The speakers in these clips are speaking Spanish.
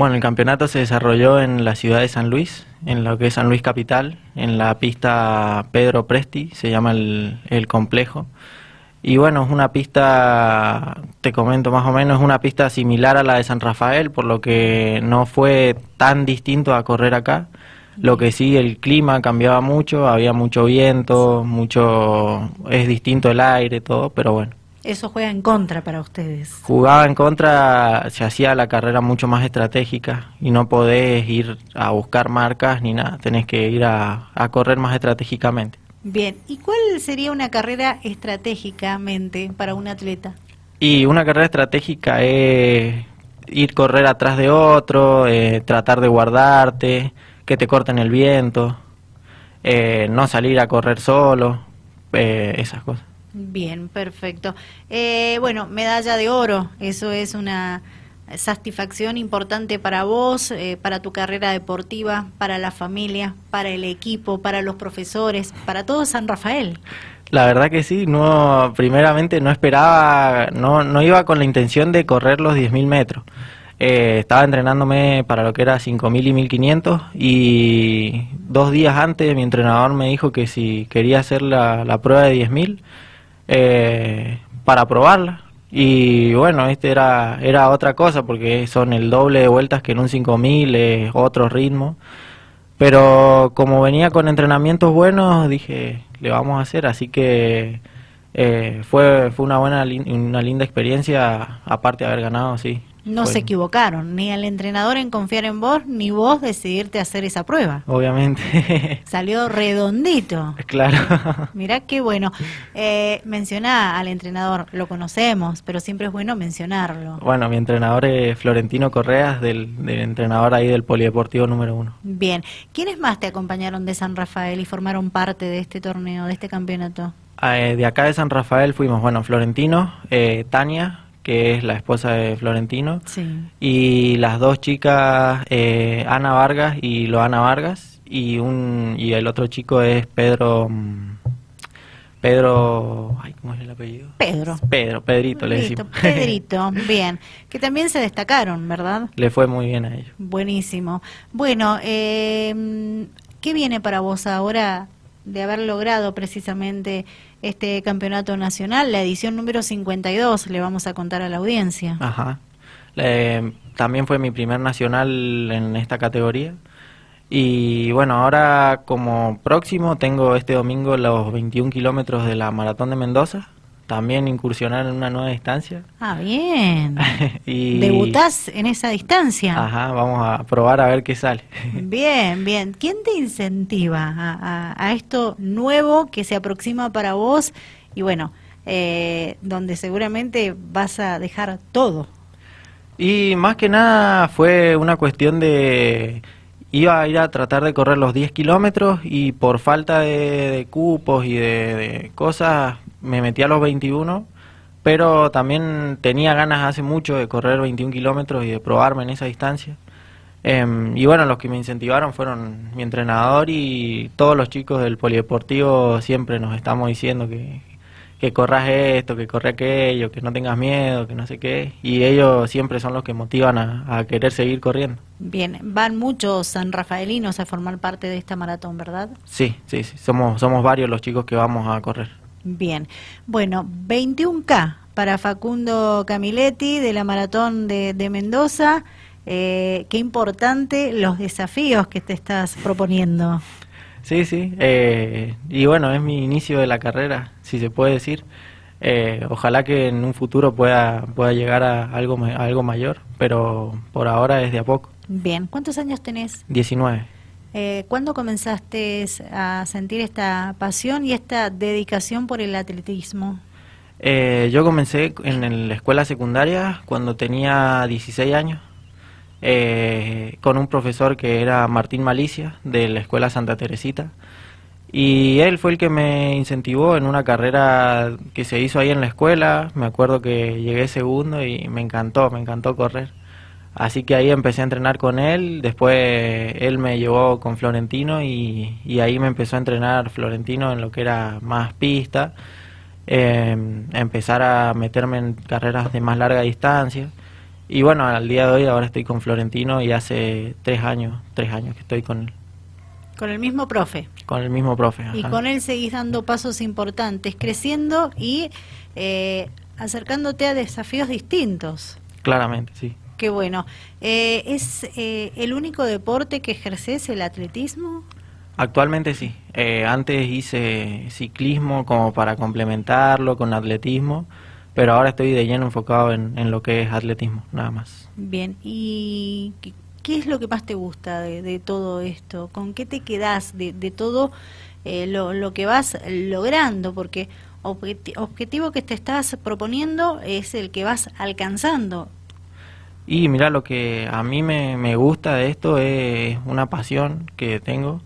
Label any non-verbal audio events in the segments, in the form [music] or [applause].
Bueno, el campeonato se desarrolló en la ciudad de San Luis, en lo que es San Luis Capital, en la pista Pedro Presti, se llama el, complejo. Y bueno, es una pista, te comento más o menos, es una pista similar a la de San Rafael, por lo que no fue tan distinto a correr acá. Lo que sí, el clima cambiaba mucho, había mucho viento, mucho, es distinto el aire, todo, pero bueno. Eso juega en contra para ustedes. Jugaba en contra, se hacía la carrera mucho más estratégica y no podés ir a buscar marcas ni nada, tenés que ir a, a correr más estratégicamente. Bien, ¿y cuál sería una carrera estratégicamente para un atleta? Y una carrera estratégica es ir correr atrás de otro, eh, tratar de guardarte, que te corten el viento, eh, no salir a correr solo, eh, esas cosas. Bien, perfecto. Eh, bueno, medalla de oro, eso es una satisfacción importante para vos, eh, para tu carrera deportiva, para la familia, para el equipo, para los profesores, para todo San Rafael. La verdad que sí, no, primeramente no esperaba, no, no iba con la intención de correr los 10.000 metros. Eh, estaba entrenándome para lo que era 5.000 y 1.500 y dos días antes mi entrenador me dijo que si quería hacer la, la prueba de 10.000 eh, para probarla. Y bueno, este era, era otra cosa porque son el doble de vueltas que en un 5000, es otro ritmo. Pero como venía con entrenamientos buenos, dije, le vamos a hacer, así que eh, fue, fue una buena, una linda experiencia, aparte de haber ganado, sí. No se equivocaron, ni el entrenador en confiar en vos, ni vos decidirte a hacer esa prueba. Obviamente, [laughs] Salió redondito. claro. Mirá qué bueno. Eh, mencioná al entrenador, lo conocemos, pero siempre es bueno mencionarlo. Bueno, mi entrenador es Florentino Correas, del, del entrenador ahí del Polideportivo número uno. Bien, ¿quiénes más te acompañaron de San Rafael y formaron parte de este torneo, de este campeonato? Eh, de acá de San Rafael fuimos, bueno, Florentino, eh, Tania, que es la esposa de Florentino, Sí. y las dos chicas, eh, Ana Vargas y Loana Vargas, y un y el otro chico es Pedro, mm, Pedro, ay, ¿cómo es el apellido? Pedro. Pedro, Pedrito le Listo, decimos. [laughs] Pedrito, bien. Que también se destacaron, ¿verdad? le fue muy bien a ellos. Buenísimo. Bueno, eh, ¿qué viene para vos ahora de haber logrado precisamente este campeonato nacional, la edición número 52? Le vamos a contar a la audiencia. Ajá. También fue mi primer nacional en esta categoría. Y bueno, ahora como próximo tengo este domingo los 21 kilómetros de la Maratón de Mendoza. También incursionar en una nueva distancia. Ah, bien. [laughs] y ¿Debutás en esa distancia? Ajá, vamos a probar a ver qué sale. [laughs] Bien, bien. ¿Quién te incentiva a, a- a esto nuevo que se aproxima para vos? Y bueno, eh, donde seguramente vas a dejar todo. Y más que nada fue una cuestión de... Iba a ir a tratar de correr los 10 kilómetros y por falta de, de cupos y de, de cosas me metí a los 21, pero también tenía ganas hace mucho de correr 21 kilómetros y de probarme en esa distancia. Em, y bueno, los que me incentivaron fueron mi entrenador y todos los chicos del polideportivo siempre nos estamos diciendo que, que corras esto, que corre aquello, que no tengas miedo, que no sé qué. Y ellos siempre son los que motivan a, a querer seguir corriendo. Bien, van muchos sanrafaelinos a formar parte de esta maratón, ¿verdad? Sí, sí, sí. Somos, somos varios los chicos que vamos a correr. Bien. Bueno, 21K para Facundo Camiletti de la maratón de, de Mendoza. Eh, qué importante los desafíos que te estás proponiendo. Sí, sí. eh, y bueno, es mi inicio de la carrera, si se puede decir. Eh, ojalá que en un futuro pueda, pueda llegar a algo, a algo mayor, pero por ahora es de a poco. Bien, ¿cuántos años tenés? 19. Eh, ¿Cuándo comenzaste a sentir esta pasión y esta dedicación por el atletismo? Eh, yo comencé en la escuela secundaria cuando tenía 16 años, eh, con un profesor que era Martín Malicia, de la escuela Santa Teresita. Y él fue el que me incentivó en una carrera que se hizo ahí en la escuela. Me acuerdo que llegué segundo y me encantó, me encantó correr. Así que ahí empecé a entrenar con él. Después él me llevó con Florentino y, y ahí me empezó a entrenar Florentino en lo que era más pista eh, empezar a meterme en carreras de más larga distancia Y bueno, al día de hoy ahora estoy con Florentino y hace tres años, tres años que estoy con él. Con el mismo profe. Con el mismo profe. Y con él seguís dando pasos importantes, creciendo y eh, acercándote a desafíos distintos. Claramente, sí. Qué bueno. Eh, ¿Es eh, el único deporte que ejerces el atletismo? Actualmente sí. antes hice ciclismo como para complementarlo con atletismo pero ahora estoy de lleno enfocado en, lo que es atletismo, nada más. Bien, ¿y qué, es lo que más te gusta de, todo esto? ¿Con qué te quedas de, todo eh, lo, que vas logrando? Porque objetivo que te estás proponiendo es el que vas alcanzando. Y mira, lo que a mí me, me gusta de esto es una pasión que tengo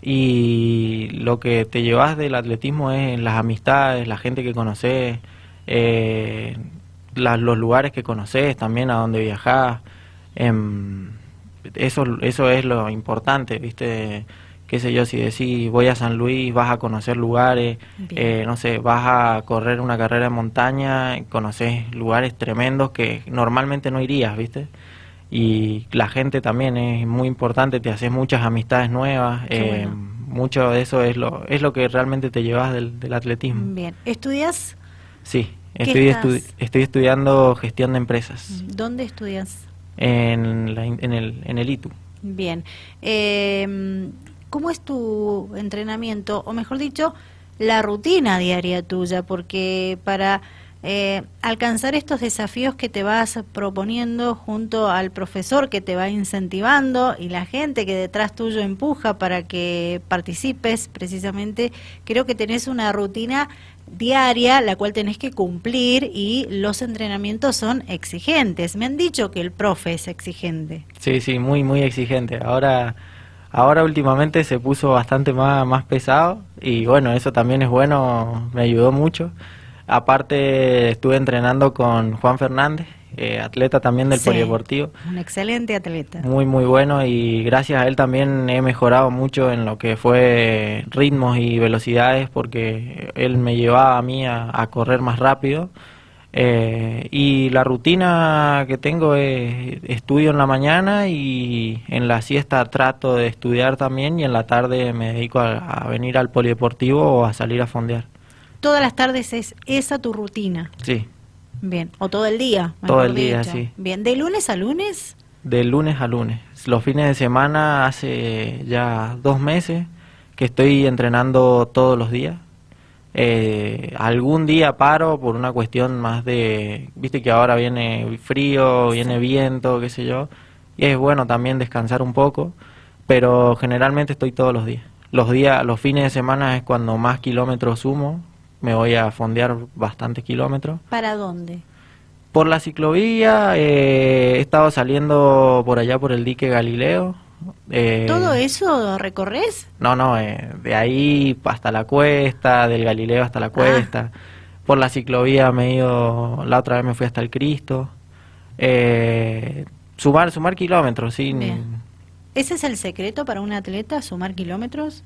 y lo que te llevas del atletismo es las amistades, la gente que conoces, eh, los lugares que conoces, también a dónde viajás. Em, eso, eso es lo importante, ¿viste? Qué sé yo, si decís voy a San Luis, vas a conocer lugares, eh, no sé, vas a correr una carrera de montaña, conoces lugares tremendos que normalmente no irías, ¿viste? Y la gente también es muy importante, te haces muchas amistades nuevas, eh, mucho de eso es lo, es lo que realmente te llevas del, del atletismo. Bien, ¿estudias Sí, estoy, estoy estudiando gestión de empresas. ¿Dónde estudias? En, en, el, en el ITU. Bien. Eh, ¿Cómo es tu entrenamiento? O mejor dicho, la rutina diaria tuya, porque para eh, alcanzar estos desafíos que te vas proponiendo junto al profesor que te va incentivando y la gente que detrás tuyo empuja para que participes precisamente, creo que tenés una rutina diaria, la cual tenés que cumplir y los entrenamientos son exigentes. Me han dicho que el profe es exigente. Sí, sí, muy, muy exigente. Ahora, ahora últimamente se puso bastante más, más pesado y bueno, eso también es bueno, me ayudó mucho. Aparte estuve entrenando con Juan Fernández, eh, atleta también del polideportivo. Un excelente atleta. Muy, muy bueno y gracias a él también he mejorado mucho en lo que fue ritmos y velocidades porque él me llevaba a mí a, correr más rápido. Eh, y la rutina que tengo es estudio en la mañana y en la siesta trato de estudiar también y en la tarde me dedico a, a venir al polideportivo o a salir a fondear. Todas las tardes es esa tu rutina. Sí. Bien, o todo el día. Todo el día, sí. Bien, ¿de lunes a lunes? De lunes a lunes. Los fines de semana hace ya dos meses que estoy entrenando todos los días. Eh, algún día paro por una cuestión más de, viste que ahora viene frío, viene viento, qué sé yo, y es bueno también descansar un poco, pero generalmente estoy todos los días. Los días, los fines de semana es cuando más kilómetros sumo, me voy a fondear bastantes kilómetros. ¿Para dónde? Por la ciclovía, eh, he estado saliendo por allá por el dique Galileo. Eh, ¿Todo eso recorres? No, no, eh, de ahí hasta la cuesta, del Galileo hasta la cuesta. Ah. Por la ciclovía me he ido, la otra vez me fui hasta el Cristo. sumar, sumar kilómetros, sí. ¿Ese es el secreto para un atleta, sumar kilómetros?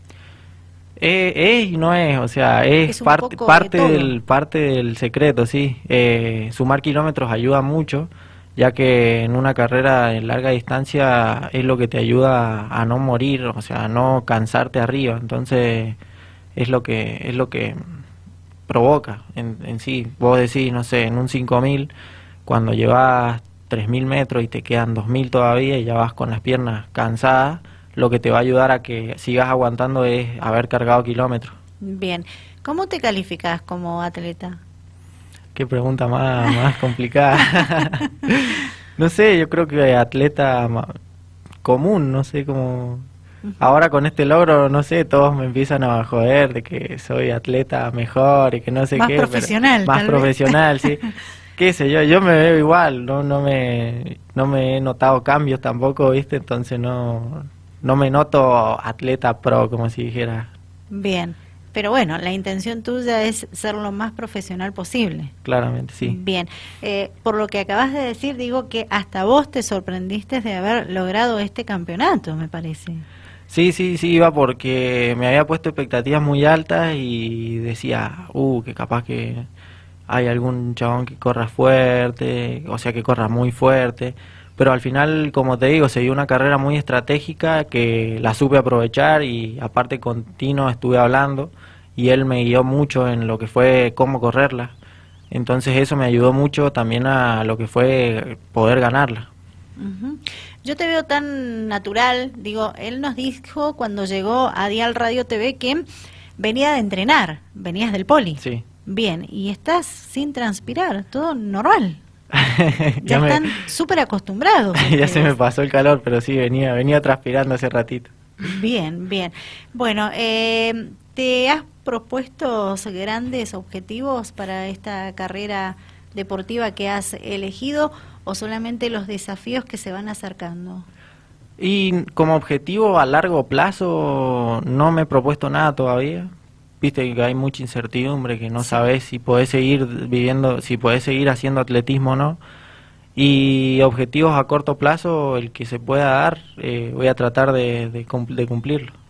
Eh, es y no es, o sea, es, parte, parte, del, parte del secreto, sí. Eh, sumar kilómetros ayuda mucho, ya que en una carrera de larga distancia es lo que te ayuda a no morir, o sea, a no cansarte arriba. Entonces, es lo que, es lo que provoca en, en sí. Vos decís, no sé, en un 5000, cuando llevas 3000 metros y te quedan 2000 todavía y ya vas con las piernas cansadas lo que te va a ayudar a que sigas aguantando es haber cargado kilómetros. Bien, ¿cómo te calificas como atleta? Qué pregunta más, más complicada. [laughs] no sé, yo creo que atleta común, no sé cómo... Ahora con este logro, no sé, todos me empiezan a joder de que soy atleta mejor y que no sé más qué. Profesional, más profesional, sí. [laughs] qué sé yo, yo me veo igual, no, no me, no me he notado cambios tampoco, viste, entonces no, no me noto atleta pro, como si dijera. Bien, pero bueno, la intención tuya es ser lo más profesional posible. Claramente, sí. Bien, eh, por lo que acabas de decir, digo que hasta vos te sorprendiste de haber logrado este campeonato, me parece. Sí, sí, sí, iba porque me había puesto expectativas muy altas y decía, uh, que capaz que hay algún chabón que corra fuerte, o sea que corra muy fuerte, pero al final, como te digo, se dio una carrera muy estratégica que la supe aprovechar y aparte con Tino estuve hablando y él me guió mucho en lo que fue cómo correrla. Entonces eso me ayudó mucho también a lo que fue poder ganarla. Yo te veo tan natural, digo, él nos dijo cuando llegó a Dial Radio TV que venía de entrenar, venías del poli. Sí. Bien, y estás sin transpirar, todo normal. [laughs] ya, están súper acostumbrados. [laughs] ya se me pasó el calor, pero sí, venía, venía transpirando hace ratito. Bien, bien. Bueno, eh, ¿te has propuesto grandes objetivos para esta carrera deportiva que has elegido o solamente los desafíos que se van acercando? Y como objetivo a largo plazo no me he propuesto nada todavía. Viste que hay mucha incertidumbre, que no sabes si podés seguir viviendo, si podés seguir haciendo atletismo o no. Y objetivos a corto plazo, el que se pueda dar, eh, voy a tratar de, de cumplirlo.